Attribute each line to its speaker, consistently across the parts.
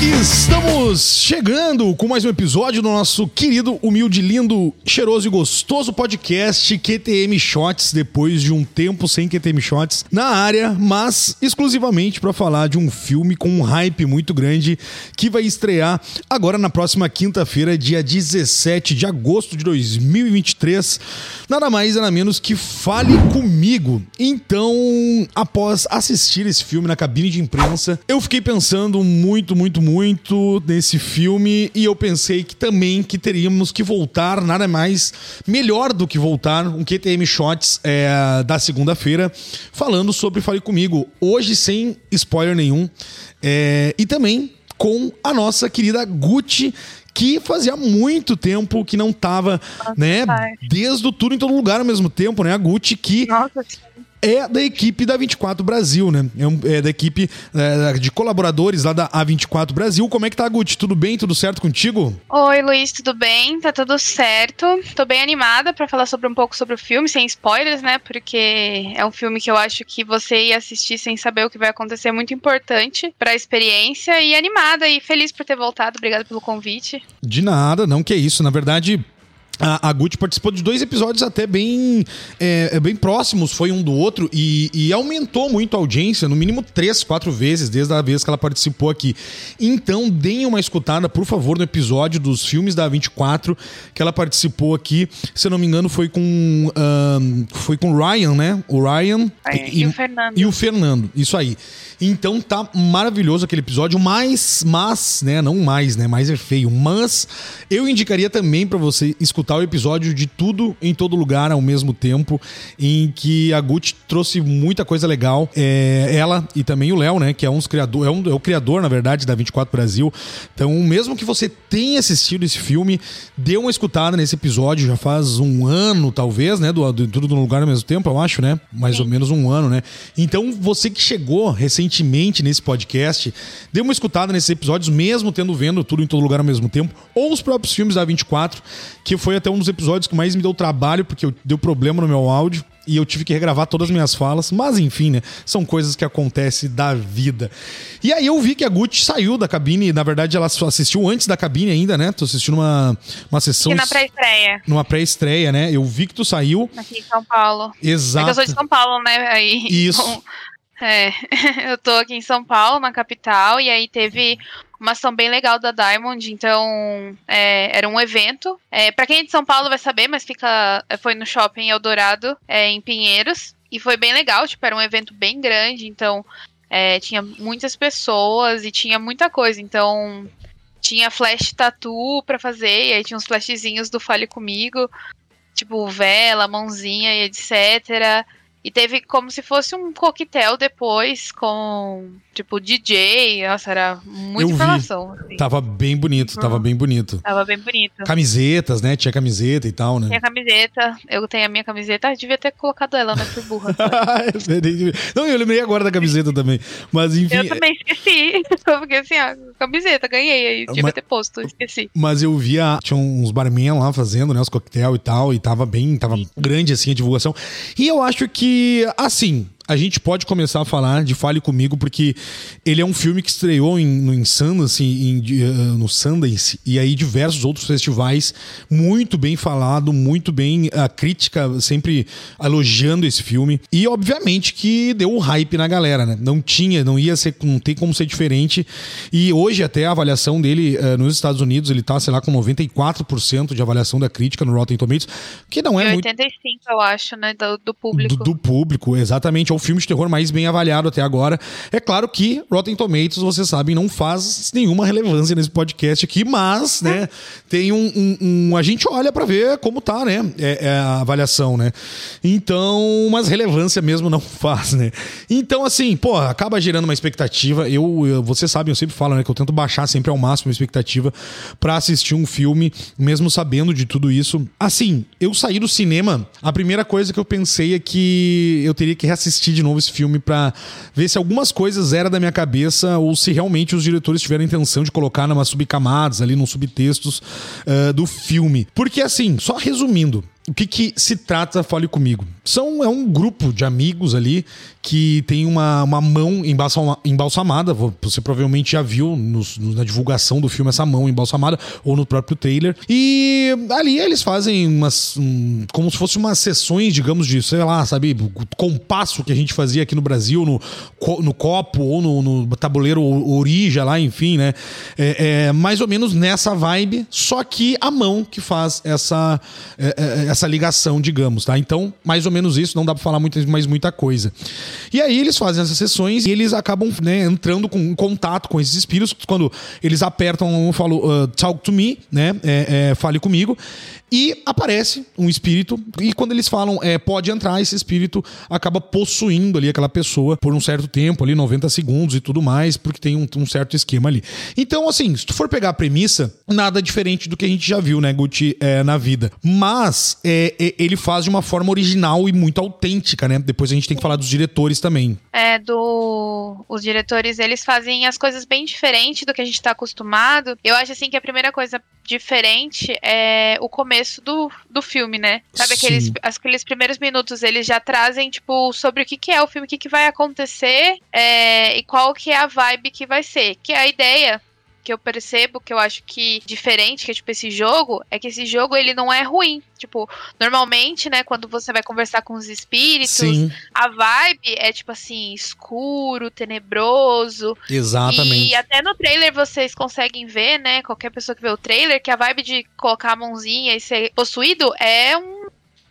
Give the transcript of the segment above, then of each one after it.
Speaker 1: Estamos chegando com mais um episódio do nosso querido, humilde, lindo, cheiroso e gostoso podcast QTM Shots, depois de um tempo sem QTM Shots na área, mas exclusivamente para falar de um filme com um hype muito grande que vai estrear agora na próxima quinta-feira, dia 17 de agosto de 2023. Nada mais, nada menos que Fale Comigo. Então, após assistir esse filme na cabine de imprensa, eu fiquei pensando muito, muito, muito nesse filme e eu pensei que também que teríamos que voltar, nada mais melhor do que voltar um QTM Shots é, da segunda-feira, falando sobre Fale Comigo. Hoje sem spoiler nenhum. É, e também com a nossa querida Gucci, que fazia muito tempo que não tava, né, desde o tudo em todo lugar ao mesmo tempo, né, a Gucci que
Speaker 2: Nossa,
Speaker 1: é da equipe da 24 Brasil, né? É, é da equipe é, de colaboradores lá da A24 Brasil. Como é que tá, Gucci? Tudo bem? Tudo certo contigo?
Speaker 2: Oi, Luiz, tudo bem? Tá tudo certo. Tô bem animada pra falar sobre um pouco sobre o filme, sem spoilers, né? Porque é um filme que eu acho que você ir assistir sem saber o que vai acontecer é muito importante pra experiência e animada e feliz por ter voltado. Obrigada pelo convite.
Speaker 1: De nada, não que é isso. Na verdade. A, a Gucci participou de dois episódios até bem, é, é, bem próximos, foi um do outro, e, e aumentou muito a audiência, no mínimo três, quatro vezes, desde a vez que ela participou aqui. Então, deem uma escutada, por favor, no episódio dos filmes da 24, que ela participou aqui. Se eu não me engano, foi com. ahn, foi com o Ryan, né? O Ryan.
Speaker 2: E, o Fernando.
Speaker 1: E o Fernando, isso aí. Então tá maravilhoso aquele episódio, mas, mas, né, não mais, né, mais é feio, mas eu indicaria também pra você escutar o episódio de Tudo em Todo Lugar ao mesmo tempo, em que a Gucci trouxe muita coisa legal, é, ela e também o Léo, né, que é um dos criador, é, um, é o criador, na verdade, da 24 Brasil, então mesmo que você tenha assistido esse filme, dê uma escutada nesse episódio, já faz um ano, talvez, né, do, do Tudo no Lugar ao mesmo tempo, eu acho, né, mais ou menos um ano, né, então você que chegou recentemente nesse podcast, dê uma escutada nesses episódios, mesmo tendo vendo tudo em todo lugar ao mesmo tempo, ou os próprios filmes da 24, que foi até um dos episódios que mais me deu trabalho, porque eu, deu problema no meu áudio. E eu tive que regravar todas as minhas falas, mas enfim, né? São coisas que acontecem da vida. E aí eu vi que a Gucci saiu da cabine, na verdade ela assistiu antes da cabine ainda, né? Tu assistiu uma, uma sessão.
Speaker 2: E na pré-estreia,
Speaker 1: Numa pré-estreia, né? Eu vi que tu saiu.
Speaker 2: aqui em São Paulo. É
Speaker 1: Exato.
Speaker 2: eu sou de São Paulo, né? Aí,
Speaker 1: Isso.
Speaker 2: então, é, eu tô aqui em São Paulo, na capital, e aí teve uma ação bem legal da Diamond, então é, era um evento. É, para quem é de São Paulo vai saber, mas fica foi no shopping Eldorado, é, em Pinheiros, e foi bem legal, tipo, era um evento bem grande, então é, tinha muitas pessoas e tinha muita coisa, então tinha flash tattoo pra fazer, e aí tinha uns flashzinhos do Fale Comigo, tipo vela, mãozinha e etc. E teve como se fosse um coquetel depois com, tipo, DJ. Nossa, era muita
Speaker 1: Eu
Speaker 2: informação. assim.
Speaker 1: Tava bem bonito, tava bem bonito.
Speaker 2: Tava bem bonito.
Speaker 1: Camisetas, né? Tinha camiseta e tal, né?
Speaker 2: Tinha camiseta, eu tenho a minha camiseta, ah, devia ter colocado ela, mas fui burra.
Speaker 1: Não, eu lembrei agora da camiseta também. Mas enfim.
Speaker 2: eu também esqueci. Eu fiquei assim, ó, camiseta, ganhei aí, devia
Speaker 1: Mas-
Speaker 2: ter posto, esqueci.
Speaker 1: Mas eu via, tinha uns barman lá fazendo, né, os coquetel e tal, e tava bem, tava grande assim a divulgação. E eu acho que, assim, a gente pode começar a falar de Fale Comigo, porque ele é um filme que estreou em, no em Sundance, em, eh, no Sundance, e aí diversos outros festivais, muito bem falado, muito bem, a crítica sempre elogiando esse filme. E obviamente que deu um hype na galera, né? Não tinha, não ia ser, não tem como ser diferente. E hoje até a avaliação dele eh, nos Estados Unidos, ele tá, sei lá, com 94% de avaliação da crítica no Rotten Tomatoes, que não é muito
Speaker 2: 85, eu acho, né, do, do público.
Speaker 1: do, do público, exatamente. O filme de terror mais bem avaliado até agora. É claro que Rotten Tomatoes, vocês sabem, não faz nenhuma relevância nesse podcast aqui, mas, né, tem um. um- um- a gente olha pra ver como tá, né? É, é a avaliação, né? Então, mas relevância mesmo não faz, né? Então, assim, pô, acaba gerando uma expectativa. Eu, eu- vocês sabem, eu sempre falo, né, que eu tento baixar sempre ao máximo a expectativa pra assistir um filme, mesmo sabendo de tudo isso. Assim, eu saí do cinema, a primeira coisa que eu pensei é que eu teria que reassistir de novo esse filme pra ver se algumas coisas eram da minha cabeça ou se realmente os diretores tiveram a intenção de colocar numa subcamadas ali, nos subtextos ah, do filme. Porque assim, só resumindo, o que, que se trata Fale Comigo? São, é um grupo de amigos ali que tem uma, uma mão embalsamada. Você provavelmente já viu nos, na divulgação do filme essa mão embalsamada, ou no próprio trailer. E ali eles fazem umas. Um, como se fosse umas sessões, digamos, de, sei lá, sabe, compasso que a gente fazia aqui no Brasil, no, no copo ou no, no tabuleiro orija lá, enfim, né? É, é, mais ou menos nessa vibe, só que a mão que faz essa, é, é essa ligação, digamos, tá? Então, mais ou menos isso, não dá pra falar muito, mais muita coisa. E aí eles fazem essas sessões e eles acabam né, entrando com, em contato com esses espíritos. Quando eles apertam, eu falo, uh, talk to me, né? É, é, fale comigo. E aparece um espírito, e quando eles falam é, pode entrar, esse espírito acaba possuindo ali aquela pessoa por um certo tempo, ali 90 segundos e tudo mais, porque tem um, um certo esquema ali. Então, assim, se tu for pegar a premissa, nada diferente do que a gente já viu, né, Gucci, é, na vida. Mas é, é, ele faz de uma forma original e muito autêntica, né? Depois a gente tem que falar dos diretores também.
Speaker 2: É, do. Os diretores, eles fazem as coisas bem diferentes do que a gente tá acostumado. Eu acho, assim, que a primeira coisa diferente é o começo do, do filme, né? Sabe, aqueles, aqueles primeiros minutos eles já trazem, tipo, sobre o que, que é o filme, o que, que vai acontecer é, e qual que é a vibe que vai ser. Que é a ideia que eu percebo, que eu acho que diferente, que é tipo esse jogo, é que esse jogo ele não é ruim. Tipo, normalmente, né, quando você vai conversar com os espíritos, Sim. a vibe é tipo assim, escuro, tenebroso.
Speaker 1: Exatamente.
Speaker 2: E até no trailer vocês conseguem ver, né, qualquer pessoa que vê o trailer, que a vibe de colocar a mãozinha e ser possuído é um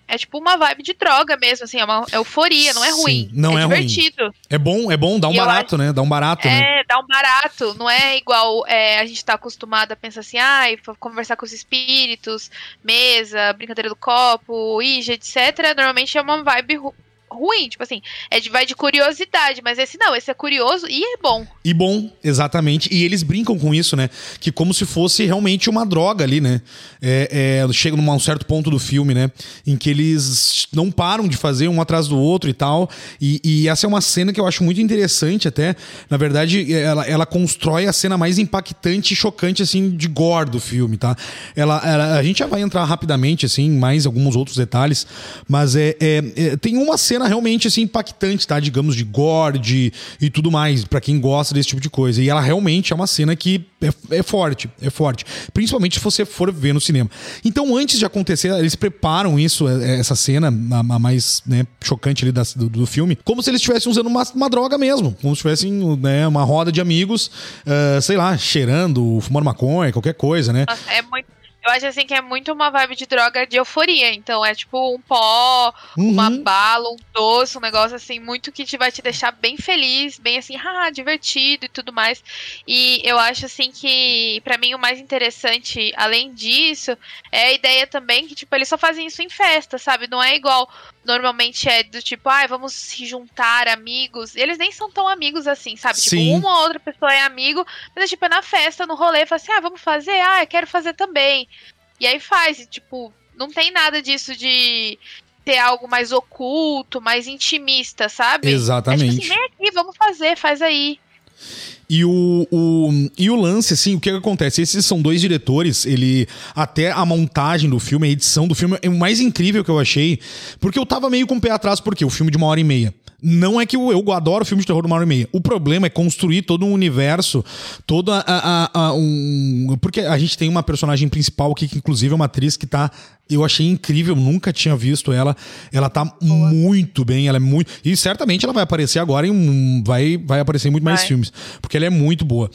Speaker 2: é tipo uma vibe de droga mesmo, assim, é uma euforia, não é ruim. Sim,
Speaker 1: não
Speaker 2: é,
Speaker 1: é
Speaker 2: divertido. Ruim.
Speaker 1: É bom, é bom, dá um e barato, acho... né? Dá um barato,
Speaker 2: é,
Speaker 1: né?
Speaker 2: Dá um barato. Não é igual é, a gente tá acostumado a pensar assim, ai, ah, conversar com os espíritos, mesa, brincadeira do copo, ija, etc. Normalmente é uma vibe ruim, tipo assim, é de, vai de curiosidade, mas esse não, esse é curioso e é bom.
Speaker 1: E bom, exatamente. E eles brincam com isso, né? Que como se fosse realmente uma droga ali, né? É, é, chega num certo ponto do filme, né? Em que eles não param de fazer um atrás do outro e tal. E, e essa é uma cena que eu acho muito interessante até. Na verdade, ela, ela constrói a cena mais impactante e chocante, assim, de gore do filme, tá? Ela, ela, a gente já vai entrar rapidamente, assim, mais alguns outros detalhes, mas é, é, é tem uma cena cena realmente assim impactante, tá? Digamos de gore de, e tudo mais, para quem gosta desse tipo de coisa. E ela realmente é uma cena que é, é, forte, é forte. Principalmente se você for ver no cinema. Então, antes de acontecer, eles preparam isso, é, é, essa cena, a, a mais né, chocante ali da, do, do, filme, como se eles estivessem usando uma, uma droga mesmo. Como se tivessem né, uma roda de amigos, uh, sei lá, cheirando, fumando maconha, qualquer coisa, né?
Speaker 2: É muito eu acho assim que é muito uma vibe de droga de euforia. Então é tipo um pó, uhum. uma bala, um doce, um negócio assim, muito que te vai te deixar bem feliz, bem assim, ah, divertido e tudo mais. E eu acho assim que, para mim, o mais interessante, além disso, é a ideia também que, tipo, eles só fazem isso em festa, sabe? Não é igual normalmente é do tipo, ah, vamos se juntar, amigos. Eles nem são tão amigos assim, sabe? Tipo, Sim. Tipo, uma ou outra pessoa é amigo, mas é tipo, é na festa, no rolê, fala assim, ah, vamos fazer? Ah, eu quero fazer também. E aí faz, e, tipo, não tem nada disso de ter algo mais oculto, mais intimista, sabe?
Speaker 1: Exatamente. É
Speaker 2: tipo assim, vem aqui, vamos fazer, faz aí.
Speaker 1: E o, o, e o lance, assim, o que, que, acontece? Esses são dois diretores, ele. Até a montagem do filme, a edição do filme, é o mais incrível que eu achei. Porque eu tava meio com o pé atrás, porque o filme de uma hora e meia. Não é que eu, eu adoro filme de terror de uma hora e meia. O problema é construir todo um universo, toda a, a, a um. Porque a gente tem uma personagem principal aqui, que inclusive é uma atriz que tá eu achei incrível, nunca tinha visto ela. Ela tá Boa. muito bem, ela é muito. E certamente ela vai aparecer agora em. Vai, vai aparecer em muito mais vai. filmes. Porque ela é muito boa.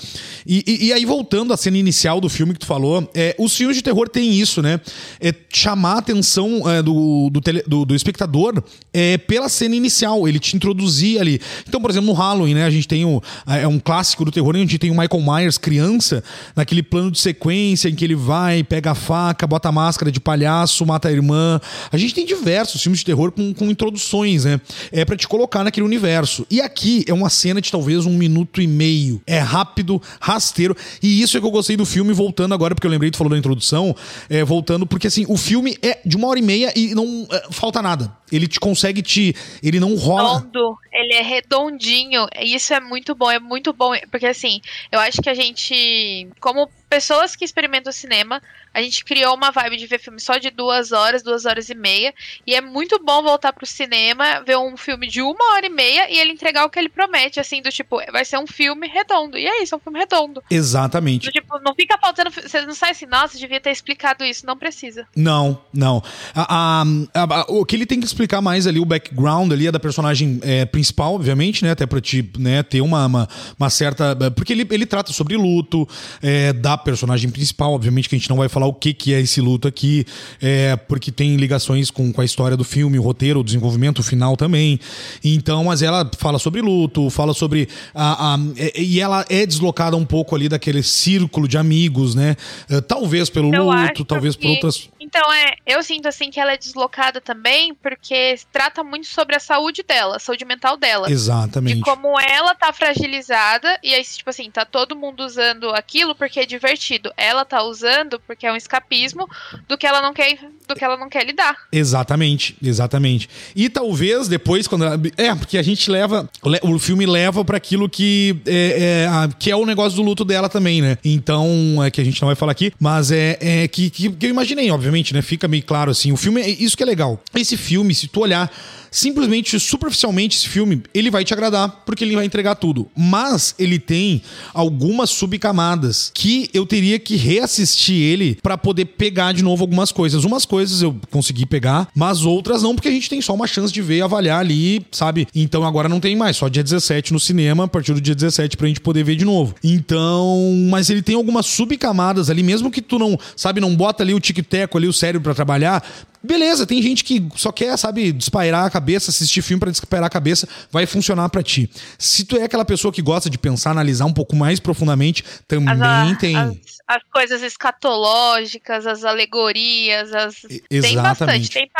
Speaker 1: E, e, e, aí, voltando à cena inicial do filme que tu falou, é, os filmes de terror têm isso, né? É chamar a atenção é, do, do, tele, do, do, espectador é, pela cena inicial, ele te introduzir ali. Então, por exemplo, no Halloween, né? A gente tem o, é um clássico do terror, a gente tem o Michael Myers criança, naquele plano de sequência em que ele vai, pega a faca, bota a máscara de palhaço Mata a Irmã. A gente tem diversos filmes de terror com, com introduções, né? É para te colocar naquele universo. E aqui é uma cena de talvez um minuto e meio. É rápido, rasteiro. E isso é que eu gostei do filme, voltando agora, porque eu lembrei, tu falou da introdução, é, voltando, porque assim, o filme é de uma hora e meia e não é, falta nada. Ele te consegue te. Ele não rola.
Speaker 2: Redondo, ele é redondinho. Isso é muito bom, é muito bom. Porque assim, eu acho que a gente, como pessoas que experimentam cinema. A gente criou uma vibe de ver filme só de duas horas, duas horas e meia. E é muito bom voltar pro cinema, ver um filme de uma hora e meia e ele entregar o que ele promete, assim, do tipo, vai ser um filme redondo. E é isso, é um filme redondo.
Speaker 1: Exatamente.
Speaker 2: Do, tipo, não fica faltando. Você não sai assim, nossa, devia ter explicado isso. Não precisa.
Speaker 1: Não, não. A, a, a, o que ele tem que explicar mais ali, o background ali é da personagem é, principal, obviamente, né? Até pra te né, ter uma, uma, uma certa. Porque ele, ele trata sobre luto é, da personagem principal, obviamente que a gente não vai falar o que, que é esse luto aqui, é, porque tem ligações com, com a história do filme, o roteiro, o desenvolvimento o final também. Então, mas ela fala sobre luto, fala sobre. A, a, e ela é deslocada um pouco ali daquele círculo de amigos, né? É, talvez pelo eu luto, talvez por outras.
Speaker 2: Então, é, eu sinto assim que ela é deslocada também, porque trata muito sobre a saúde dela, a saúde mental dela.
Speaker 1: Exatamente.
Speaker 2: De como ela tá fragilizada, e aí, tipo assim, tá todo mundo usando aquilo porque é divertido. Ela tá usando porque é um escapismo do que ela não quer, do que ela não quer lidar.
Speaker 1: Exatamente, exatamente. E talvez depois, quando ela, É, porque a gente leva. O filme leva para aquilo que é, é, que é o negócio do luto dela também, né? Então, é que a gente não vai falar aqui, mas é, é que, que, que eu imaginei, obviamente, né? Fica meio claro assim. O filme, é isso que é legal. Esse filme, se tu olhar simplesmente, superficialmente, esse filme, ele vai te agradar, porque ele vai entregar tudo. Mas ele tem algumas subcamadas que eu teria que reassistir ele para poder pegar de novo algumas coisas. Umas coisas eu consegui pegar, mas outras não, porque a gente tem só uma chance de ver e avaliar ali, sabe? Então agora não tem mais, só dia 17 no cinema, a partir do dia 17 pra gente poder ver de novo. Então, mas ele tem algumas subcamadas ali, mesmo que tu não, sabe, não bota ali o tic-teco ali, o cérebro para trabalhar, Beleza, tem gente que só quer, sabe, despairar a cabeça, assistir filme para despairar a cabeça, vai funcionar para ti. Se tu é aquela pessoa que gosta de pensar, analisar um pouco mais profundamente, também as, tem.
Speaker 2: As, as, coisas escatológicas, as alegorias, as.
Speaker 1: Exatamente.
Speaker 2: Tem bastante. Tem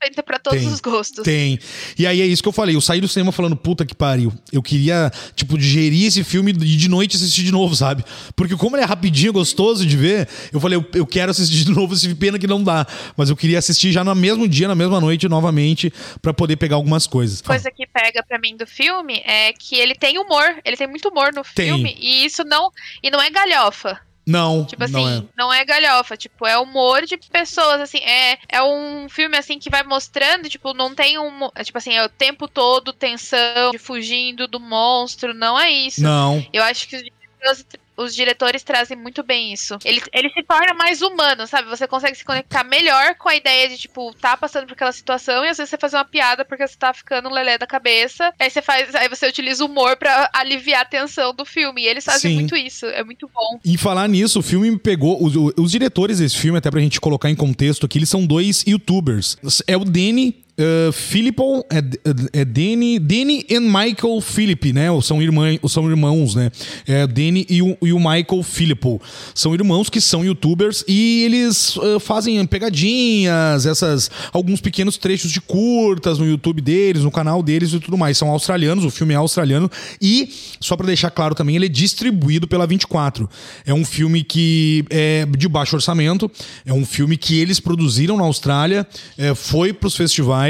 Speaker 2: feita para todos
Speaker 1: tem,
Speaker 2: os gostos.
Speaker 1: Tem. E aí é isso que eu falei. Eu saí do cinema falando, puta que pariu. Eu queria, tipo, digerir esse filme e de noite assistir de novo, sabe? Porque como ele é rapidinho, gostoso de ver, eu falei, eu, eu quero assistir de novo, se pena que não dá. Mas eu queria assistir já no mesmo dia, na mesma noite, novamente, para poder pegar algumas coisas.
Speaker 2: Coisa que pega para mim do filme é que ele tem humor. Ele tem muito humor no
Speaker 1: tem.
Speaker 2: filme. E isso não. E não é galhofa.
Speaker 1: Não.
Speaker 2: Tipo assim,
Speaker 1: não é.
Speaker 2: não é galhofa, tipo, é humor de pessoas, assim, é, é um filme, assim, que vai mostrando, tipo, não tem um, é, tipo assim, é o tempo todo tensão, de fugindo do monstro, não é isso.
Speaker 1: Não.
Speaker 2: Eu acho que os os diretores trazem muito bem isso. Ele, ele se torna mais humano, sabe? Você consegue se conectar melhor com a ideia de, tipo, tá passando por aquela situação e às vezes você faz uma piada porque você tá ficando lelé da cabeça. Aí você faz. Aí você utiliza o humor para aliviar a tensão do filme. E eles fazem Sim. muito isso. É muito bom.
Speaker 1: E falar nisso, o filme me pegou. Os, os diretores desse filme, até pra gente colocar em contexto aqui, eles são dois youtubers. É o Danny Uh, é, é, Danny, Danny e Michael Philip, né? São, irmã, são irmãos, né? É Danny e o, e o Michael Filippo. São irmãos que são youtubers e eles uh, fazem pegadinhas, essas alguns pequenos trechos de curtas no YouTube deles, no canal deles e tudo mais. São australianos, o filme é australiano e, só para deixar claro também, ele é distribuído pela 24. É um filme que é de baixo orçamento, é um filme que eles produziram na Austrália, é, foi pros festivais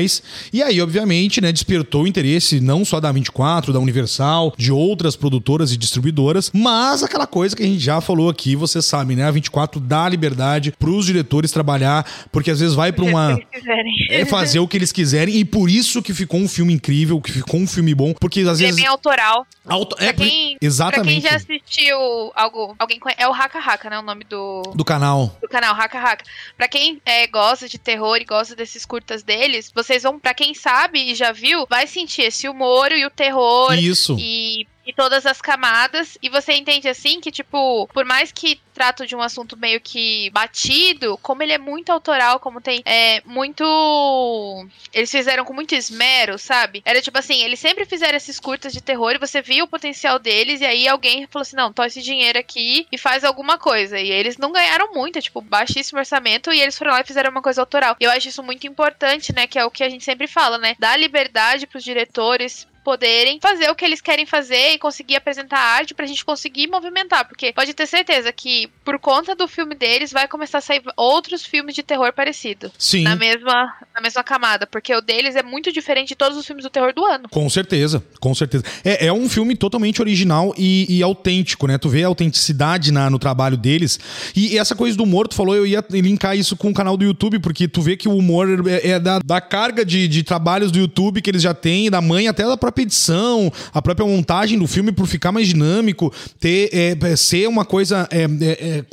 Speaker 1: e aí, obviamente, né, despertou o interesse não só da 24, da Universal, de outras produtoras e distribuidoras, mas aquela coisa que a gente já falou aqui, você sabe, né? A 24 dá liberdade para os diretores trabalhar, porque às vezes vai para uma é fazer o que eles quiserem e por isso que ficou um filme incrível, que ficou um filme bom, porque às vezes
Speaker 2: é bem autoral.
Speaker 1: Auto... É,
Speaker 2: quem,
Speaker 1: exatamente.
Speaker 2: Pra quem já assistiu algo, alguém é o Haka Haka, né, o nome do
Speaker 1: do canal.
Speaker 2: Do canal Haka Haka. Para quem é, gosta de terror e gosta desses curtas deles, vocês vão, para quem sabe e já viu, vai sentir esse humor e o terror.
Speaker 1: Isso.
Speaker 2: E e todas as camadas. E você entende assim que, tipo, por mais que trato de um assunto meio que batido, como ele é muito autoral, como tem é, muito. Eles fizeram com muito esmero, sabe? Era tipo assim, eles sempre fizeram esses curtas de terror e você via o potencial deles, e aí alguém falou assim: não, toma esse dinheiro aqui e faz alguma coisa. E eles não ganharam muito, é, tipo, baixíssimo orçamento, e eles foram lá e fizeram uma coisa autoral. Eu acho isso muito importante, né? Que é o que a gente sempre fala, né? Dar liberdade pros diretores, poderem fazer o que eles querem fazer e conseguir apresentar arte pra gente conseguir movimentar. Porque pode ter certeza que, por conta do filme deles, vai começar a sair outros filmes de terror parecido.
Speaker 1: Sim.
Speaker 2: Na mesma, na mesma camada. Porque o deles é muito diferente de todos os filmes do terror do ano.
Speaker 1: Com certeza, com certeza. É, é um filme totalmente original e, e, autêntico, né? Tu vê a autenticidade na, no trabalho deles. E, e, essa coisa do humor, tu falou, eu ia linkar isso com o canal do YouTube, porque tu vê que o humor é, é da, da carga de, de trabalhos do YouTube que eles já têm, da mãe até da própria edição, a própria montagem do filme por ficar mais dinâmico, ter é, é ser uma coisa é, é, é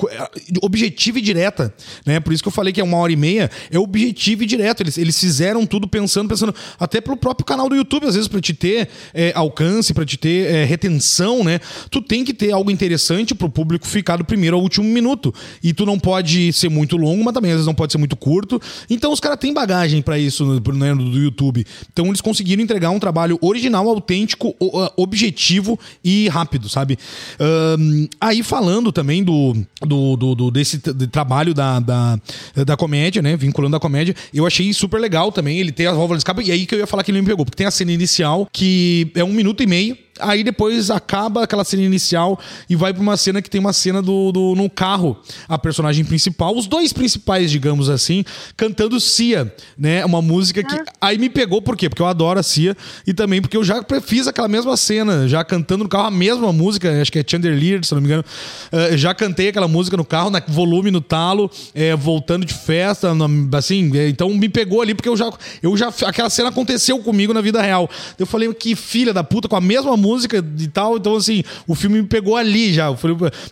Speaker 1: objetiva e direta, né? Por isso que eu falei que é uma hora e meia, é objetivo e direto. Eles, eles fizeram tudo pensando, pensando até pelo próprio canal do YouTube, às vezes, para te ter é, alcance, para te ter é, retenção, né? Tu tem que ter algo interessante pro público ficar do primeiro ao último minuto. E tu não pode ser muito longo, mas também às vezes não pode ser muito curto. Então os caras têm bagagem para isso né, do YouTube. Então eles conseguiram entregar um trabalho original, autêntico, objetivo e rápido, sabe? Um, aí falando também do, do, do, do desse de trabalho da, da, da comédia, né? Vinculando a comédia, eu achei super legal também ele ter as válvulas de escape. E aí que eu ia falar que ele me pegou, porque tem a cena inicial que é um minuto e meio Aí depois acaba aquela cena inicial e vai pra uma cena que tem uma cena do, do no carro. A personagem principal, os dois principais, digamos assim, cantando Cia, né? Uma música que. Ah. Aí me pegou, por quê? Porque eu adoro a Cia e também porque eu já fiz aquela mesma cena, já cantando no carro a mesma música, acho que é Chandelier, se não me engano. Uh, já cantei aquela música no carro, na volume no talo, é, voltando de festa, assim. É, então me pegou ali porque eu já, eu já. Aquela cena aconteceu comigo na vida real. Eu falei, que filha da puta, com a mesma música música e tal. Então, assim, o filme me pegou ali já.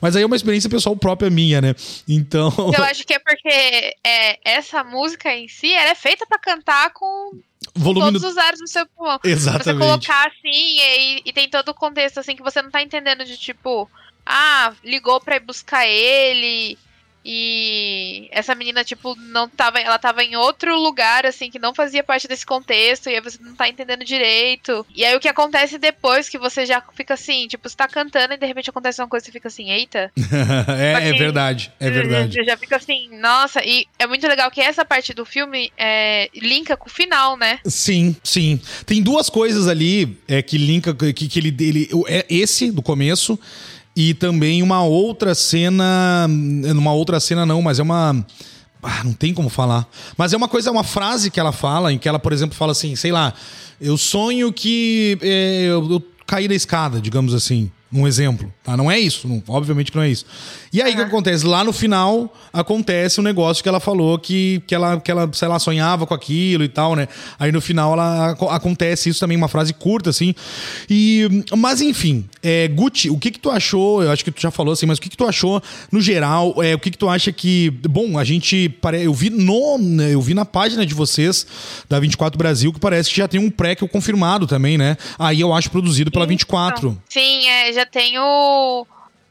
Speaker 1: Mas aí é uma experiência pessoal própria minha, né? Então.
Speaker 2: Eu acho que é porque é, essa música em si ela é feita para cantar com Volume todos no... os ares no seu pulmão.
Speaker 1: Exatamente.
Speaker 2: Você colocar assim e, e, tem todo o contexto assim que você não tá entendendo de tipo, ah, ligou pra ir buscar ele e essa menina, tipo, não tava. Ela tava em outro lugar, assim, que não fazia parte desse contexto, e aí você não tá entendendo direito. E aí o que acontece depois que você já fica assim, tipo, você tá cantando e de repente acontece uma coisa e você fica assim, eita.
Speaker 1: é, é verdade, é verdade.
Speaker 2: Você já fica assim, nossa, e é muito legal que essa parte do filme é, linka com o final, né?
Speaker 1: Sim, sim. Tem duas coisas ali é, que linka, que, que ele, ele. É esse do começo e também uma outra cena. Numa outra cena, não, mas é uma. Ah, não tem como falar. Mas é uma coisa, uma frase que ela fala, em que ela, por exemplo, fala assim, sei lá, eu sonho que é, eu, eu caí da escada, digamos assim. Um exemplo, tá? Não é isso, não, obviamente que não é isso. E aí o que acontece? Lá no final acontece um negócio que ela falou que, que, ela, que ela, sei lá, sonhava com aquilo e tal, né? Aí no final ela acontece isso também, uma frase curta, assim. E, mas enfim, é, Gucci, o que que tu achou? Eu acho que tu já falou assim, mas o que que tu achou no geral? É, o que que tu acha que. Bom, a gente. Eu vi no. Eu vi na página de vocês, da 24 Brasil, que parece que já tem um pré que confirmado também, né? Aí eu acho produzido pela 24.
Speaker 2: Sim, é, já tem o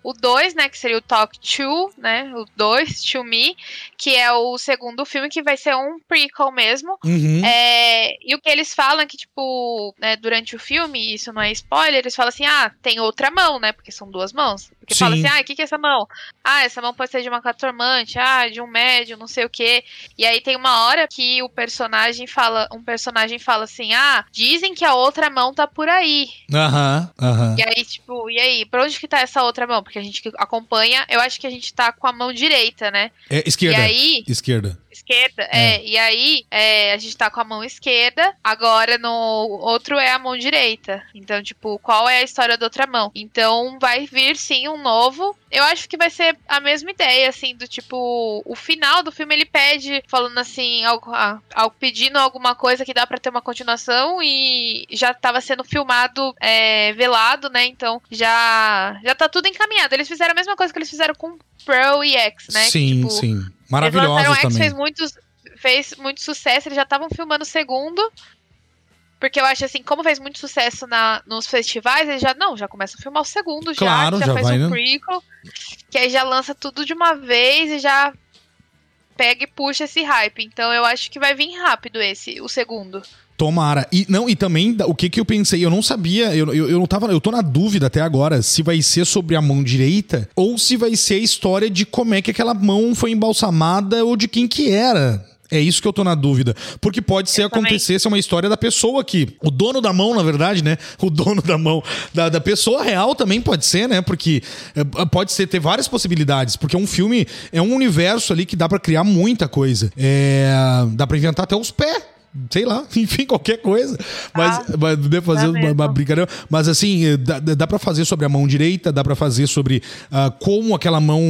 Speaker 2: o 2, né, que seria o Talk To, né, o 2, To Me, que é o segundo filme que vai ser um prequel mesmo.
Speaker 1: Uhum.
Speaker 2: É, e o que eles falam é que, tipo, né, durante o filme, isso não é spoiler, eles falam assim, ah, tem outra mão, né, porque são duas mãos. Porque fala assim, ah, o que, que é essa mão? Ah, essa mão pode ser de uma catormante, ah, de um médium, não sei o quê. E aí tem uma hora que o personagem fala, um personagem fala assim, ah, dizem que a outra mão tá por aí.
Speaker 1: Aham, uhum, aham. Uhum.
Speaker 2: E aí, tipo, e aí, pra onde que tá essa outra mão? Porque a gente acompanha, eu acho que a gente tá com a mão direita, né?
Speaker 1: É, esquerda. E aí... Esquerda
Speaker 2: esquerda. É. é. e aí é, a gente tá com a mão esquerda, agora no outro é a mão direita. Então, tipo, qual é a história da outra mão? Então vai vir sim um novo. Eu acho que vai ser a mesma ideia, assim, do tipo, o final do filme ele pede, falando assim, algo, ah, algo pedindo alguma coisa que dá para ter uma continuação e já tava sendo filmado, é, velado, né? Então já já tá tudo encaminhado. Eles fizeram a mesma coisa que eles fizeram com Pro e X, né?
Speaker 1: Sim, tipo, sim. Maravilhosos também.
Speaker 2: fez muito, fez muito sucesso, eles já estavam filmando o segundo. Porque eu acho assim, como fez muito sucesso na, nos festivais, eles já, não, já começam a filmar o segundo
Speaker 1: claro,
Speaker 2: já,
Speaker 1: já,
Speaker 2: já faz
Speaker 1: vai,
Speaker 2: um
Speaker 1: né?
Speaker 2: prequel, que aí já lança tudo de uma vez e já pega e puxa esse hype. Então eu acho que vai vir rápido esse, o segundo.
Speaker 1: Tomara. E não, e também o que que eu pensei, eu não sabia, eu, eu, eu não tava, eu tô na dúvida até agora se vai ser sobre a mão direita ou se vai ser a história de como é que aquela mão foi embalsamada ou de quem que era É isso que eu tô na dúvida. Porque pode ser acontecer ser uma história da pessoa aqui. O dono da mão, na verdade, né? O dono da mão da, da pessoa real também pode ser, né? Porque é, pode ser ter várias possibilidades. Porque um filme é um universo ali que dá para criar muita coisa. É, dá pra inventar até os pés sei lá, enfim, qualquer coisa. Mas, ah, mas deve fazer uma, uma, brincadeira. Mas assim, dá, dá para fazer sobre a mão direita, dá para fazer sobre uh, como aquela mão,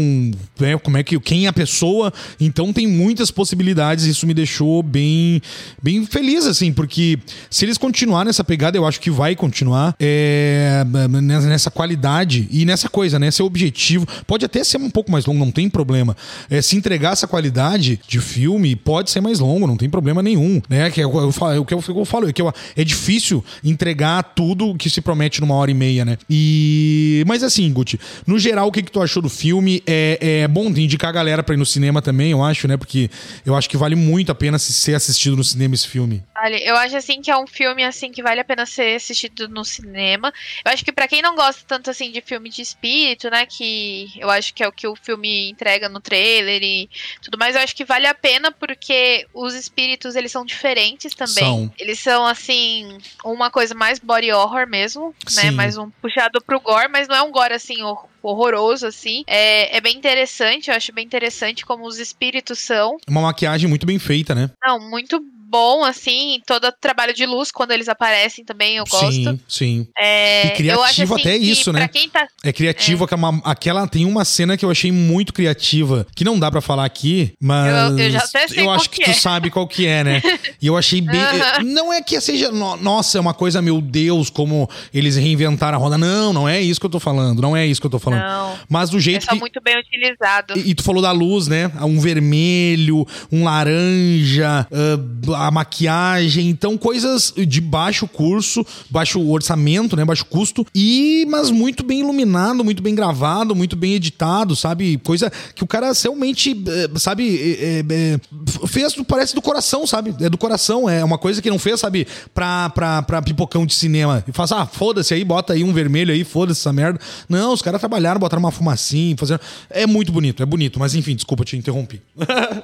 Speaker 1: né, como é que quem é a pessoa. Então tem muitas possibilidades. Isso me deixou bem, bem feliz, assim, porque se eles continuarem nessa pegada, eu acho que vai continuar é, nessa qualidade e nessa coisa, né? Esse objetivo. Pode até ser um pouco mais longo, não tem problema. É, se entregar essa qualidade de filme, pode ser mais longo, não tem problema nenhum, né? Que é eu, falo, o que eu, eu falo, é que eu, é difícil entregar tudo que se promete numa hora e meia, né? E. Mas assim, Guti, no geral, o que, que tu achou do filme? É, é bom indicar a galera pra ir no cinema também, eu acho, né? Porque eu acho que vale muito a pena ser assistido no cinema esse filme.
Speaker 2: Olha, eu acho assim que é um filme assim que vale a pena ser assistido no cinema. Eu acho que para quem não gosta tanto assim de filme de espírito, né, que eu acho que é o que o filme entrega no trailer e tudo mais, eu acho que vale a pena porque os espíritos eles são diferentes também. São. Eles são assim uma coisa mais body horror mesmo, né, Sim. né, mais um puxado pro gore, mas não é um gore assim horroroso, assim. É, é bem interessante, eu acho bem interessante como os espíritos são.
Speaker 1: Uma maquiagem muito bem feita, né?
Speaker 2: Não, muito bom, assim, todo o trabalho de luz quando eles aparecem também, eu gosto.
Speaker 1: Sim, sim. É, e criativo acho, assim, até isso, né? Tá... É criativo, é. Uma, aquela tem uma cena que eu achei muito criativa, que não dá para falar aqui, mas eu, eu, já até sei eu acho que, que é. tu sabe qual que é, né? e eu achei bem, não é que seja, nossa, é uma coisa, meu Deus, como eles reinventaram a roda. Não, não é isso que eu tô falando, não é isso que eu tô falando. Não. Mas do jeito é
Speaker 2: que muito bem utilizado.
Speaker 1: E, e, tu falou da luz, né? Um vermelho, um laranja, uh, a maquiagem, então coisas de baixo curso, baixo orçamento, né, baixo custo e mas muito bem iluminado, muito bem gravado, muito bem editado, sabe? Coisa que o cara realmente, eh, sabe, é, é, fez parece do coração, sabe? É do coração, é uma coisa que não fez, sabe, pra, pra, pra pipocão de cinema. E faz, ah, foda-se aí, bota aí um vermelho aí, foda-se essa merda. Não, os caras trabalharam, botaram uma fumacinha, fazendo. É muito bonito, é bonito, mas enfim, desculpa te interromper.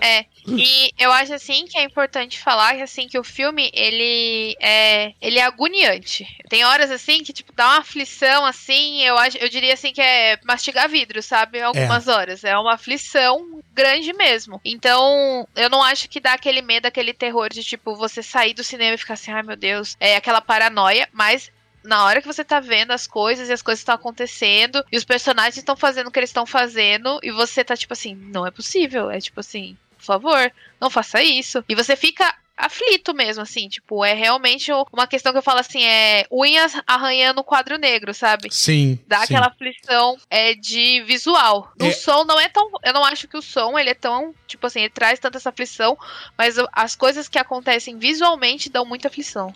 Speaker 2: é, e eu acho assim que é importante falar que assim que o filme ele é ele é agoniante. Tem horas assim que tipo dá uma aflição assim, eu eu diria assim que é mastigar vidro, sabe? Algumas é. horas, é uma aflição grande mesmo. Então, eu não acho que dá aquele medo, aquele terror de tipo você sair do cinema e ficar assim, ai meu Deus, é aquela paranoia, mas na hora que você tá vendo as coisas e as coisas estão acontecendo e os personagens estão fazendo o que eles estão fazendo e você tá tipo assim, não é possível. É tipo assim, por favor, não faça isso. E você fica aflito mesmo, assim, tipo, é realmente uma questão que eu falo assim, é unhas arranhando o quadro negro, sabe?
Speaker 1: Sim.
Speaker 2: Dá
Speaker 1: sim.
Speaker 2: aquela aflição é, de visual. O é... som não é tão. Eu não acho que o som ele é tão. Tipo assim, ele traz tanta essa aflição, mas as coisas que acontecem visualmente dão muita aflição.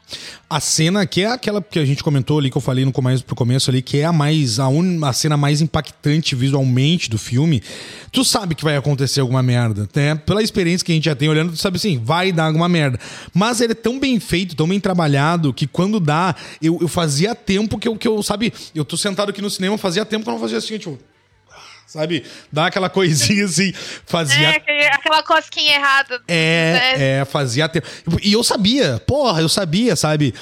Speaker 1: A cena que é aquela que a gente comentou ali, que eu falei no começo, pro começo ali, que é a mais. A, un, a cena mais impactante visualmente do filme, tu sabe que vai acontecer alguma merda, né? Pela experiência que a gente já tem olhando, tu sabe assim, vai dar alguma merda merda. Mas ele é tão bem feito, tão bem trabalhado, que quando dá, eu, eu fazia tempo que eu, que eu, sabe, eu tô sentado aqui no cinema, fazia tempo que eu não fazia assim, tipo sabe? Dá aquela coisinha assim, fazia.
Speaker 2: É, aquela cosquinha errada.
Speaker 1: É, né? é, fazia tempo. E eu sabia, porra, eu sabia, sabe?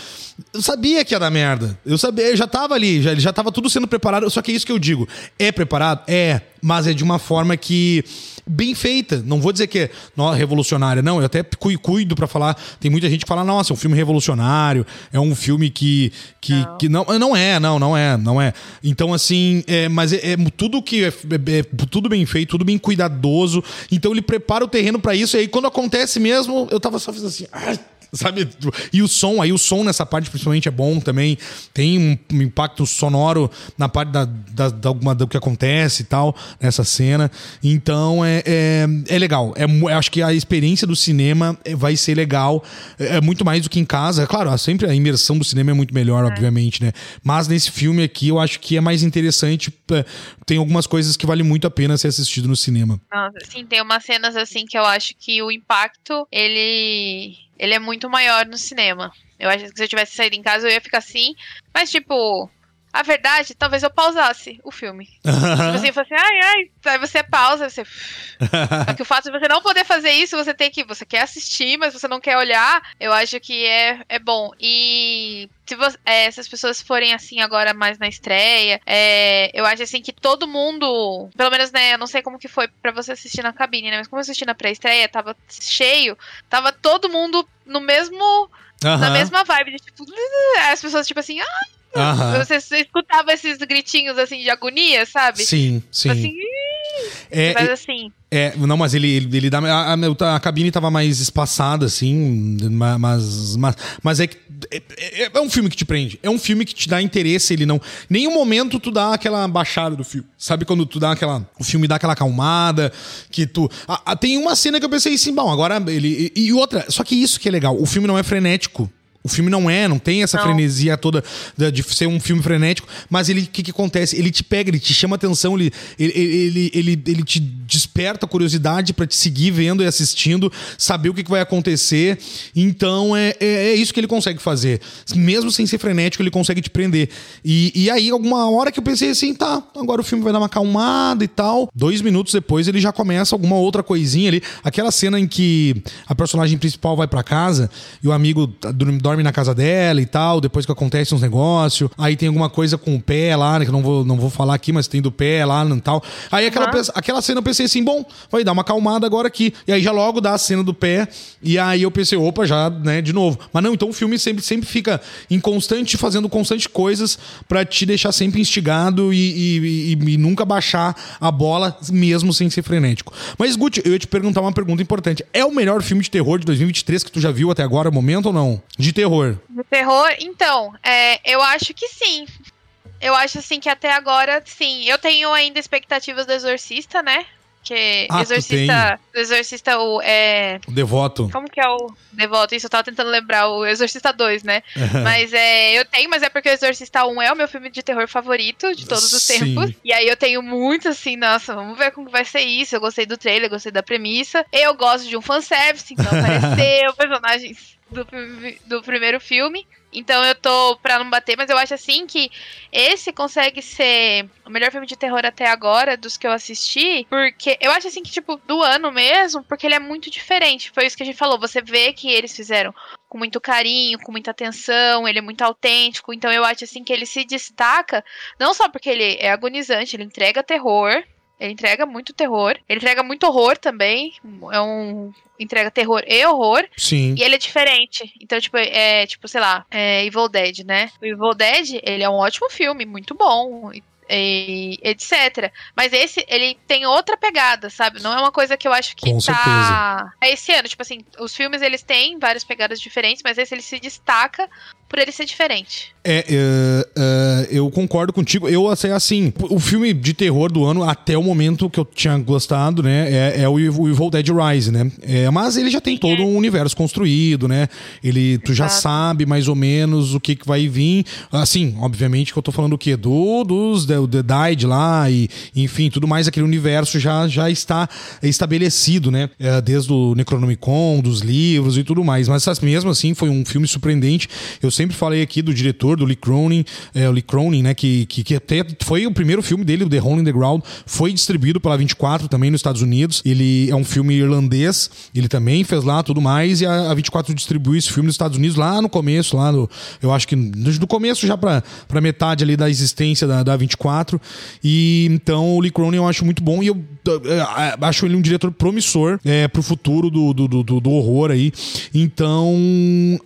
Speaker 1: Eu sabia que ia dar merda. Eu sabia, eu já tava ali, já, já tava tudo sendo preparado. Só que é isso que eu digo. É preparado? É, mas é de uma forma que bem feita. Não vou dizer que é revolucionária, não. Eu até cuido para falar. Tem muita gente que fala, nossa, é um filme revolucionário, é um filme que. que não, que não, não é, não, não é, não é. Então, assim, é, mas é, é tudo que é, é, é, tudo bem feito, tudo bem cuidadoso. Então ele prepara o terreno para isso. E aí, quando acontece mesmo, eu tava só fazendo assim. Ah, sabe? E o som, aí o som nessa parte principalmente é bom também. Tem um, impacto sonoro na parte da, da, da, alguma, do que acontece e tal, nessa cena. Então é, é, é legal. É, eu acho que a experiência do cinema é, vai ser legal. É, é muito mais do que em casa. É claro, sempre a imersão do cinema é muito melhor, é. obviamente, né? Mas nesse filme aqui eu acho que é mais interessante. É, tem algumas coisas que vale muito a pena ser assistido no cinema.
Speaker 2: Nossa, sim, tem umas cenas assim que eu acho que o impacto, ele ele é muito maior no cinema. Eu acho que se eu tivesse saído em casa eu ia ficar assim, mas tipo, a verdade, talvez eu pausasse o filme. tipo assim, eu assim, ai, ai. Aí você pausa, você. Só que o fato de você não poder fazer isso, você tem que. Você quer assistir, mas você não quer olhar, eu acho que é, é bom. E se, você, é, se as pessoas forem assim agora mais na estreia, é, eu acho assim que todo mundo. Pelo menos, né, eu não sei como que foi para você assistir na cabine, né? Mas como eu assisti na pré-estreia, tava cheio, tava todo mundo no mesmo. Na mesma vibe, de, tipo, as pessoas, tipo assim, ah, Uhum. Você, você, escutava esses gritinhos assim de agonia, sabe?
Speaker 1: Sim, sim.
Speaker 2: Assim, é, mas assim.
Speaker 1: É, não, mas ele, ele, ele dá. A, a, a, cabine tava mais espaçada, assim, mas. Mas, mas é que. É, é, é, um filme que te prende. É um filme que te dá interesse, ele não. Nenhum momento tu dá aquela baixada do filme. Sabe quando tu dá aquela. O filme dá aquela acalmada, que tu. A, tem uma cena que eu pensei assim, bom, agora ele. E, e outra, só que isso que é legal, o filme não é frenético. O filme não é, não tem essa não. frenesia toda de ser um filme frenético, mas ele, o que, que acontece? Ele te pega, ele te chama atenção, ele, ele, ele, ele, ele te desperta a curiosidade para te seguir vendo e assistindo, saber o que, que vai acontecer. Então é, é, é, isso que ele consegue fazer. Mesmo sem ser frenético, ele consegue te prender. E, e aí, alguma hora que eu pensei assim, tá, agora o filme vai dar uma acalmada e tal. Dois minutos depois ele já começa alguma outra coisinha ali. Aquela cena em que a personagem principal vai para casa e o amigo dorme dorme na casa dela e tal, depois que acontece uns negócios. Aí tem alguma coisa com o pé lá, né, que eu não vou, não vou falar aqui, mas tem do pé lá e tal. Aí aquela, uhum. aquela cena eu pensei assim, bom, vai dar uma acalmada agora aqui. E aí já logo dá a cena do pé. E aí eu pensei, opa, já, né, de novo. Mas não, então o filme sempre, sempre fica em constante, fazendo constante coisas para te deixar sempre instigado e, e, e, e, nunca baixar a bola, mesmo sem ser frenético. Mas, Guti, eu ia te perguntar uma pergunta importante. É o melhor filme de terror de 2023 que tu já viu até agora, momento ou não? De terror terror?
Speaker 2: No terror, então, é, eu acho que sim. Eu acho assim que até agora, sim. Eu tenho ainda expectativas do Exorcista, né? Que ah, Exorcista. O Exorcista, o. É...
Speaker 1: O Devoto.
Speaker 2: Como que é o Devoto? Isso, eu tava tentando lembrar. O Exorcista 2, né? mas é. Eu tenho, mas é porque o Exorcista 1 é o meu filme de terror favorito de todos os Sim. tempos. E aí eu tenho muito assim, nossa, vamos ver como vai ser isso. Eu gostei do trailer, gostei da premissa. Eu gosto de um fanservice, então apareceu personagens do, do primeiro filme. Então eu tô pra não bater, mas eu acho assim que esse consegue ser o melhor filme de terror até agora dos que eu assisti, porque eu acho assim que, tipo, do ano mesmo, porque ele é muito diferente. Foi isso que a gente falou. Você vê que eles fizeram com muito carinho, com muita atenção, ele é muito autêntico. Então eu acho assim que ele se destaca, não só porque ele é agonizante, ele entrega terror, ele entrega muito terror. Ele entrega muito horror também. É um. Entrega terror e horror.
Speaker 1: Sim.
Speaker 2: E ele é diferente. Então, tipo, é tipo, sei lá, é Evil Dead, né? O Evil Dead, ele é um ótimo filme, muito bom e etc. Mas esse, ele tem outra pegada, sabe? Não é uma coisa que eu acho que
Speaker 1: Com
Speaker 2: tá.
Speaker 1: Certeza.
Speaker 2: É esse ano, tipo assim, os filmes eles têm várias pegadas diferentes, mas esse ele se destaca por ele ser diferente.
Speaker 1: É, uh, uh, eu concordo contigo. Eu, assim, assim, o filme de terror do ano, até o momento que eu tinha gostado, né, é, é o Evil Dead Rise, né? É, mas ele já tem Sim, todo é. um universo construído, né? Ele, tu Exato. já sabe mais ou menos o que, que vai vir. Assim, obviamente que eu tô falando o quê? Do, dos The, The Died lá e, enfim, tudo mais, aquele universo já, já está estabelecido, né? É, desde o Necronomicon, dos livros e tudo mais. Mas mesmo assim, foi um filme surpreendente. Eu sei sempre falei aqui do diretor, do Lee Cronin, é, o Lee Cronin, né, que, que, que, até foi o primeiro filme dele, The Hole in the Ground, foi distribuído pela 24 também nos Estados Unidos. Ele é um filme irlandês, ele também fez lá tudo mais, e a, a 24 distribuiu esse filme nos Estados Unidos lá no começo, lá no, eu acho que do começo já pra metade ali da existência da, da 24. E então o Lee Cronin eu acho muito bom e eu, eu, eu acho ele um diretor promissor é, pro futuro do, do, do, do horror aí. Então,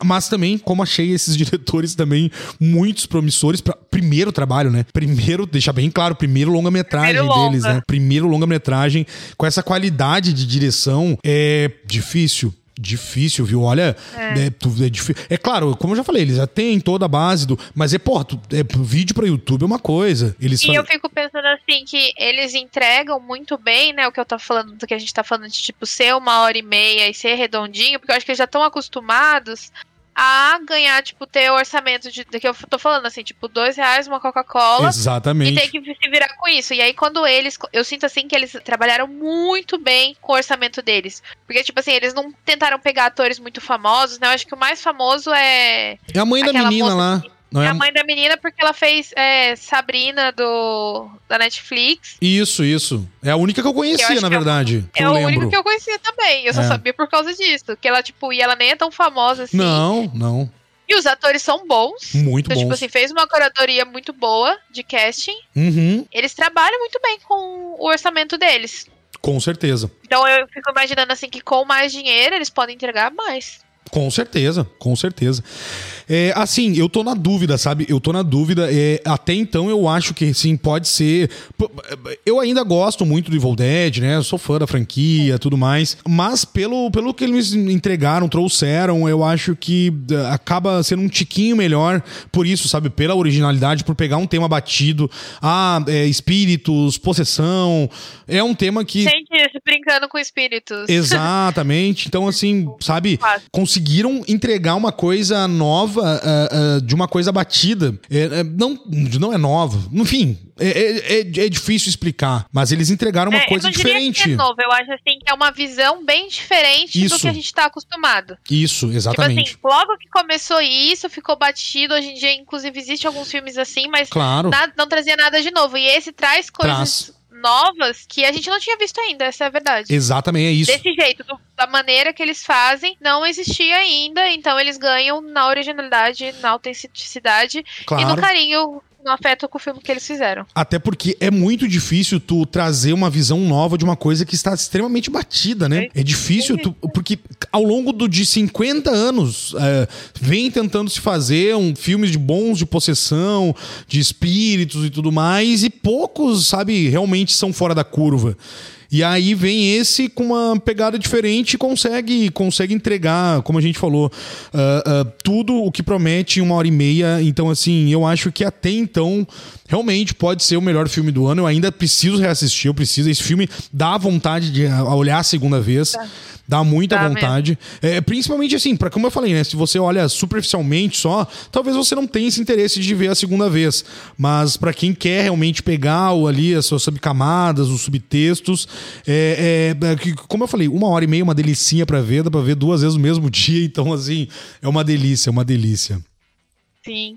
Speaker 1: mas também, como achei esses diretores também muitos promissores para primeiro trabalho, né? Primeiro, deixa bem claro, primeiro longa-metragem deles, né? Primeiro longa-metragem com essa qualidade de direção é difícil difícil, viu? Olha, é. É, tu, é, difícil. é claro, como eu já falei, eles já têm toda a base do. Mas é, porra, tu, é, vídeo pra YouTube é uma coisa. Eles
Speaker 2: e eu fico pensando assim, que eles entregam muito bem, né? O que eu tô falando, do que a gente tá falando de tipo ser uma hora e meia e ser redondinho, porque eu acho que eles já estão acostumados a ganhar, tipo, ter orçamento de, de que eu tô falando, assim, tipo, dois reais uma Coca-Cola.
Speaker 1: Exatamente.
Speaker 2: E tem que se virar com isso. E aí, quando eles. Eu sinto assim que eles trabalharam muito bem com o orçamento deles. Porque, tipo assim, eles não tentaram pegar atores muito famosos, né? Eu acho que o mais famoso é.
Speaker 1: É a mãe da menina lá. Que, Não
Speaker 2: é
Speaker 1: é
Speaker 2: a mãe da menina porque ela fez é, Sabrina do da Netflix.
Speaker 1: Isso, isso. É a única que eu conhecia,
Speaker 2: acho
Speaker 1: na
Speaker 2: é
Speaker 1: verdade.
Speaker 2: É
Speaker 1: eu
Speaker 2: o
Speaker 1: lembro.
Speaker 2: único que eu conhecia também. Eu só
Speaker 1: É.
Speaker 2: sabia por causa disso. Que ela, tipo, e ela nem é tão famosa assim.
Speaker 1: Não, não.
Speaker 2: E os atores são bons.
Speaker 1: Muito
Speaker 2: Então, tipo
Speaker 1: bom.
Speaker 2: assim, fez uma curadoria muito boa de casting.
Speaker 1: Uhum,
Speaker 2: Eles trabalham muito bem com o orçamento deles.
Speaker 1: com certeza.
Speaker 2: Então eu fico imaginando assim que com mais dinheiro eles podem entregar mais.
Speaker 1: Com certeza, com certeza. É, assim, eu tô na dúvida, sabe? Eu tô na dúvida. É, até então eu acho que sim, pode ser. P- Eu ainda gosto muito do Evil Dead, né? Eu sou fã da franquia tudo mais. Mas pelo, pelo que eles entregaram, trouxeram, eu acho que eh, acaba sendo um tiquinho melhor. Por isso, sabe? Pela originalidade, por pegar um tema batido. Ah, é, espíritos, possessão. É um tema que.
Speaker 2: Gente, brincando com espíritos.
Speaker 1: Exatamente. Então, assim, sabe, conseguiram entregar uma coisa nova ah, ah, de uma coisa batida. É, é, não, não é nova. Enfim, é, é, é- é difícil explicar. Mas eles entregaram uma
Speaker 2: É,
Speaker 1: coisa
Speaker 2: eu não
Speaker 1: diferente.
Speaker 2: Que é novo, eu acho assim que é uma visão bem diferente
Speaker 1: Isso.
Speaker 2: do que a gente tá acostumado.
Speaker 1: Isso, exatamente.
Speaker 2: Tipo assim, logo que começou isso, ficou batido. Hoje em dia, inclusive, existe alguns filmes assim, mas
Speaker 1: claro.
Speaker 2: nada- não trazia nada de novo. E esse traz coisas novas que a gente não tinha visto ainda, essa é a verdade.
Speaker 1: Exatamente, é isso.
Speaker 2: Desse jeito, do- da maneira que eles fazem, não existia ainda, então eles ganham na originalidade, na autenticidade e no
Speaker 1: Claro.
Speaker 2: carinho, no afeto com o filme que eles fizeram.
Speaker 1: Até porque é muito difícil tu trazer uma visão nova de uma coisa que está extremamente batida, né? É difícil, tu- porque ao longo do, de 50 anos é, vem tentando se fazer um filmes de bons de possessão, de espíritos e tudo mais, e poucos, sabe, realmente são fora da curva. E aí vem esse com uma pegada diferente e consegue, consegue entregar, como a gente falou, ah, ah, tudo o que promete em uma hora e meia. Então, assim, eu acho que até então realmente pode ser o melhor filme do ano. Eu ainda preciso reassistir, eu preciso. Esse filme dá vontade de ah, olhar a segunda vez. Dá muita vontade. É, principalmente assim, para como eu falei, né? Se você olha superficialmente só, talvez você não tenha esse interesse de ver a segunda vez. Mas para quem quer realmente pegar ali as suas subcamadas, os subtextos, é, é- é que, como eu falei, uma hora e meia, uma delicinha para ver, dá pra ver duas vezes no mesmo dia. Então, assim, é uma delícia, é uma delícia.
Speaker 2: Sim.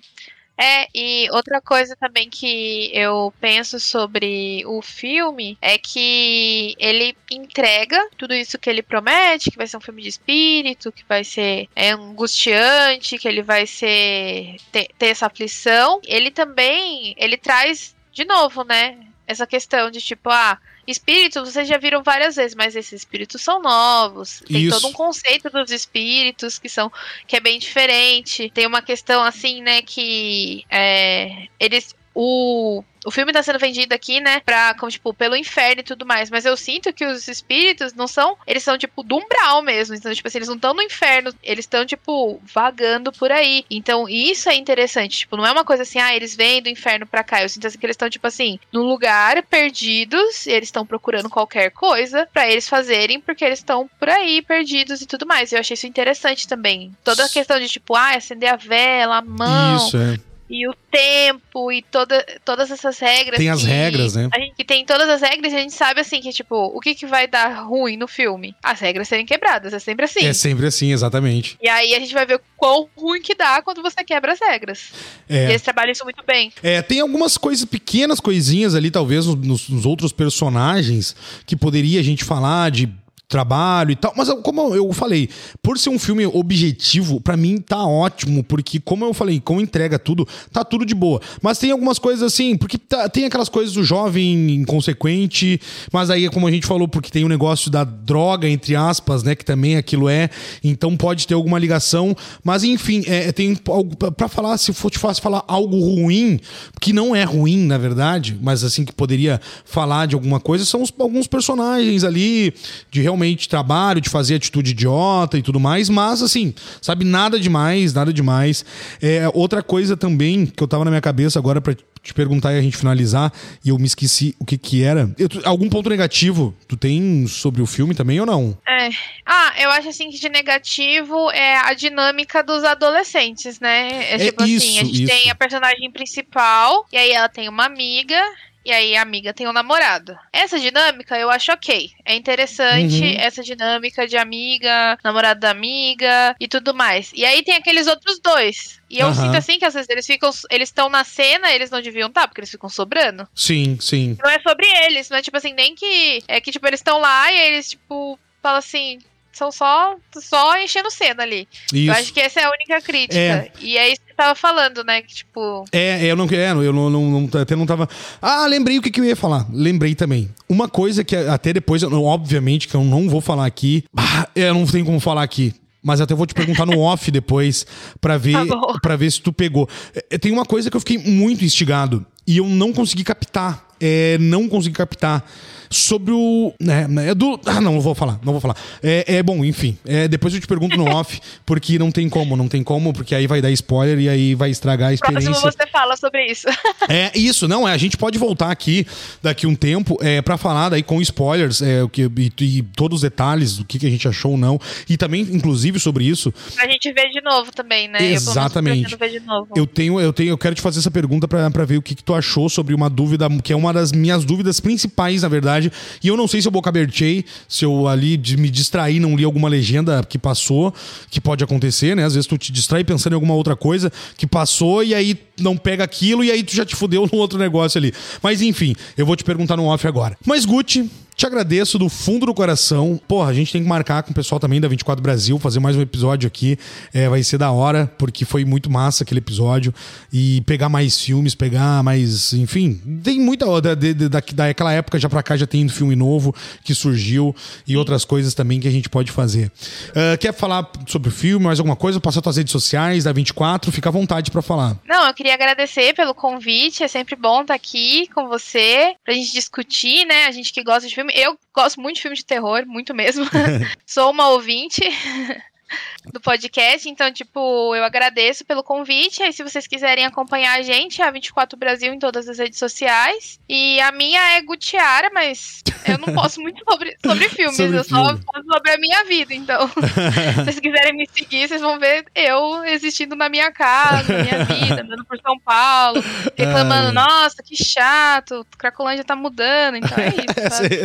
Speaker 2: É, e outra coisa também que eu penso sobre o filme é que ele entrega tudo isso que ele promete, que vai ser um filme de espírito, que vai ser é, angustiante, que ele vai ser ter, ter essa aflição. Ele também, ele traz de novo, né, essa questão de tipo, ah, espíritos vocês já viram várias vezes, mas esses espíritos são novos. Tem
Speaker 1: Isso.
Speaker 2: todo um conceito dos espíritos que são que é bem diferente. Tem uma questão assim, né, que é, eles o o filme tá sendo vendido aqui, né, pra, como, tipo, pelo inferno e tudo mais, mas eu sinto que os espíritos não são, eles são, tipo, do umbral mesmo, então, tipo assim, eles não estão no inferno, eles estão, tipo, vagando por aí, então isso é interessante, tipo, não é uma coisa assim, ah, eles vêm do inferno pra cá, eu sinto assim que eles estão, tipo assim, no lugar, perdidos, eles estão procurando qualquer coisa pra eles fazerem, porque eles estão por aí, perdidos e tudo mais, eu achei isso interessante também, toda a questão de, tipo, ah, acender a vela, a mão,
Speaker 1: Isso, é.
Speaker 2: E o tempo e toda, todas essas regras.
Speaker 1: Tem as
Speaker 2: que
Speaker 1: regras, né?
Speaker 2: A gente que tem todas as regras e a gente sabe assim que, tipo, o que, que vai dar ruim no filme? As regras serem quebradas, é sempre assim.
Speaker 1: É sempre assim, exatamente.
Speaker 2: E aí a gente vai ver o quão ruim que dá quando você quebra as regras. E
Speaker 1: É.
Speaker 2: eles trabalham isso muito bem.
Speaker 1: É, tem algumas coisas, pequenas coisinhas ali, talvez, nos, nos outros personagens, que poderia a gente falar de trabalho e tal, mas como eu falei, por ser um filme objetivo, pra mim tá ótimo, porque como eu falei, como entrega tudo, tá tudo de boa. Mas tem algumas coisas assim, porque tá- tem aquelas coisas do jovem inconsequente, mas aí como a gente falou, porque tem o negócio da droga entre aspas, né, que também aquilo é, então pode ter alguma ligação, mas enfim, é, tem algo para falar, se for te fácil falar algo ruim, que não é ruim, na verdade, mas assim que poderia falar de alguma coisa, são os- alguns personagens ali de realmente trabalho, de fazer atitude idiota e tudo mais, mas assim, sabe, nada demais, nada demais. É, outra coisa também que eu tava na minha cabeça agora pra te perguntar e a gente finalizar, e eu me esqueci o que que era. Eu- tu- algum ponto negativo tu tem sobre o filme também ou não?
Speaker 2: É. Ah, eu acho assim que de negativo é a dinâmica dos adolescentes, né? É,
Speaker 1: É
Speaker 2: tipo assim,
Speaker 1: isso,
Speaker 2: a gente
Speaker 1: isso.
Speaker 2: tem a personagem principal, e aí ela tem uma amiga, e aí a amiga tem um namorado. Essa dinâmica eu acho ok. É interessante
Speaker 1: Uhum.
Speaker 2: essa dinâmica de amiga, namorado da amiga e tudo mais. E aí tem aqueles outros dois. E eu
Speaker 1: Aham.
Speaker 2: sinto assim que às vezes eles ficam. Eles estão na cena, eles não deviam estar, porque eles ficam sobrando.
Speaker 1: Sim, sim.
Speaker 2: Não é sobre eles, não é tipo assim, nem que. É que, tipo, eles estão lá e eles, tipo, falam assim. São só, só enchendo cena ali. Eu acho
Speaker 1: Isso.
Speaker 2: que essa é a única crítica.
Speaker 1: É.
Speaker 2: E é isso que você tava falando, né? Que, tipo.
Speaker 1: É, eu não é, eu não, não, não- até não tava. Ah, lembrei o que, que eu ia falar. Lembrei também. Uma coisa que até depois, eu obviamente, que eu não vou falar aqui. Ah, eu não tenho como falar aqui. Mas até vou te perguntar no off depois pra ver,
Speaker 2: Tá
Speaker 1: pra ver se tu pegou. É, Tem uma coisa que eu fiquei muito instigado e eu não consegui captar. É, não consegui captar sobre o. Né, é do, ah, não, não vou falar, não vou falar. É, é bom, enfim. É, depois eu te pergunto no off, porque não tem como, não tem como, porque aí vai dar spoiler e aí vai estragar a experiência.
Speaker 2: Próximo você fala sobre isso.
Speaker 1: É isso, não, é, a gente pode voltar aqui daqui um tempo é, para falar daí com spoilers é, o que, e, e todos os detalhes do que, que a gente achou ou não. E também, inclusive, sobre isso,
Speaker 2: pra gente ver de novo também, né?
Speaker 1: Exatamente.
Speaker 2: Eu,
Speaker 1: eu tenho, eu tenho, eu quero te fazer essa pergunta pra ver o que, que tu achou sobre uma dúvida, que é uma das minhas dúvidas principais, na verdade. E eu não sei se eu bocabertei, se eu ali me distraí, não li alguma legenda que passou, que pode acontecer, né? Às vezes tu te distrai pensando em alguma outra coisa que passou e aí não pega aquilo e aí tu já te fudeu no outro negócio ali. Mas enfim, eu vou te perguntar no off agora. Mas Gucci, te agradeço do fundo do coração. Porra, a gente tem que marcar com o pessoal também da 24 Brasil, fazer mais um episódio aqui. É, vai ser da hora, porque foi muito massa aquele episódio. E pegar mais filmes, pegar mais. Enfim, tem muita. Da, da, daquela época já pra cá já tem filme novo que surgiu e outras coisas também que a gente pode fazer. Ah, quer falar sobre o filme, mais alguma coisa? Passar tuas redes sociais da 24, fica à vontade pra falar.
Speaker 2: Não, eu queria agradecer pelo convite. É sempre bom estar aqui com você pra gente discutir, né? A gente que gosta de filme. Eu gosto muito de filme de terror, muito mesmo. Sou uma ouvinte do podcast, então, tipo, eu agradeço pelo convite. Aí, se vocês quiserem acompanhar a gente, é a 24 Brasil em todas as redes sociais. E a minha é Gutiara, mas eu não posso muito sobre, sobre filmes,
Speaker 1: Sobre
Speaker 2: eu só
Speaker 1: filme.
Speaker 2: falo sobre a minha vida. Então, se vocês quiserem me seguir, vocês vão ver eu existindo na minha casa, na minha vida, andando por São Paulo, reclamando, nossa, que chato, Cracolândia tá mudando, então é isso. sabe?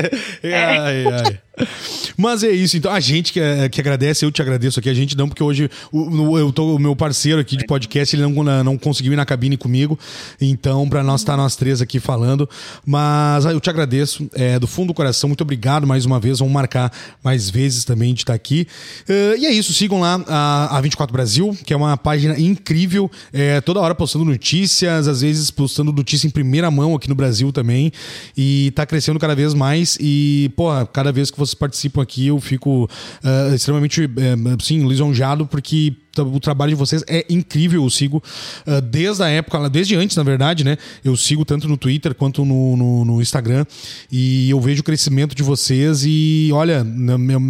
Speaker 1: Ai, ai. Mas é isso, então a gente que, é- que agradece, eu te agradeço aqui, a gente porque hoje o, eu tô, o meu parceiro aqui de podcast, ele não, não conseguiu ir na cabine comigo, então pra nós estar nós três aqui falando, mas ah, eu te agradeço, é, do fundo do coração, muito obrigado mais uma vez, vamos marcar mais vezes também de estar aqui. Eh, e é isso, sigam lá a, a 24 Brasil, que é uma página incrível, é, toda hora postando notícias, às vezes postando notícia em primeira mão aqui no Brasil também, e tá crescendo cada vez mais, e, pô, cada vez que vocês participam aqui, eu fico ah, extremamente, eh, assim, lisonjeado, porque o trabalho de vocês é incrível, eu sigo ah, desde a época, desde antes, na verdade, né? Eu sigo tanto no Twitter quanto no, no, no Instagram e eu vejo o crescimento de vocês e olha,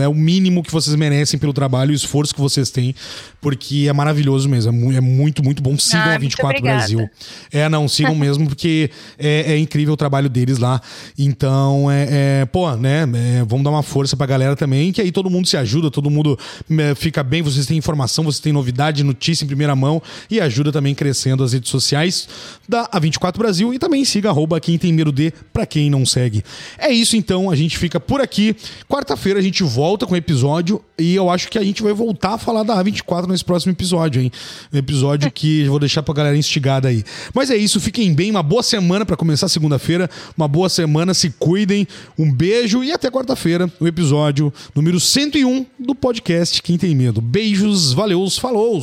Speaker 1: é o mínimo que vocês merecem pelo trabalho e o esforço que vocês têm, porque é maravilhoso mesmo, é é muito, muito bom. Sigam
Speaker 2: Ah,
Speaker 1: a
Speaker 2: muito
Speaker 1: 24
Speaker 2: obrigada.
Speaker 1: Brasil. É, não, sigam mesmo, porque é, é incrível o trabalho deles lá. Então, é, é, pô, né? é, vamos dar uma força pra galera também, que aí todo mundo se ajuda, todo mundo é, fica bem, vocês têm informação, vocês têm novidade, notícia em primeira mão e ajuda também crescendo as redes sociais da A24 Brasil e também siga arroba quem tem medo de pra quem não segue. É isso então, a gente fica por aqui. Quarta-feira a gente volta com o episódio e eu acho que a gente vai voltar a falar da A24 nesse próximo episódio, hein? Um episódio que vou deixar pra galera instigada aí. Mas é isso, fiquem bem, uma boa semana pra começar segunda-feira, uma boa semana, se cuidem, um beijo e até quarta-feira, o episódio número 101 do podcast Quem Tem Medo. Beijos, valeus, falou!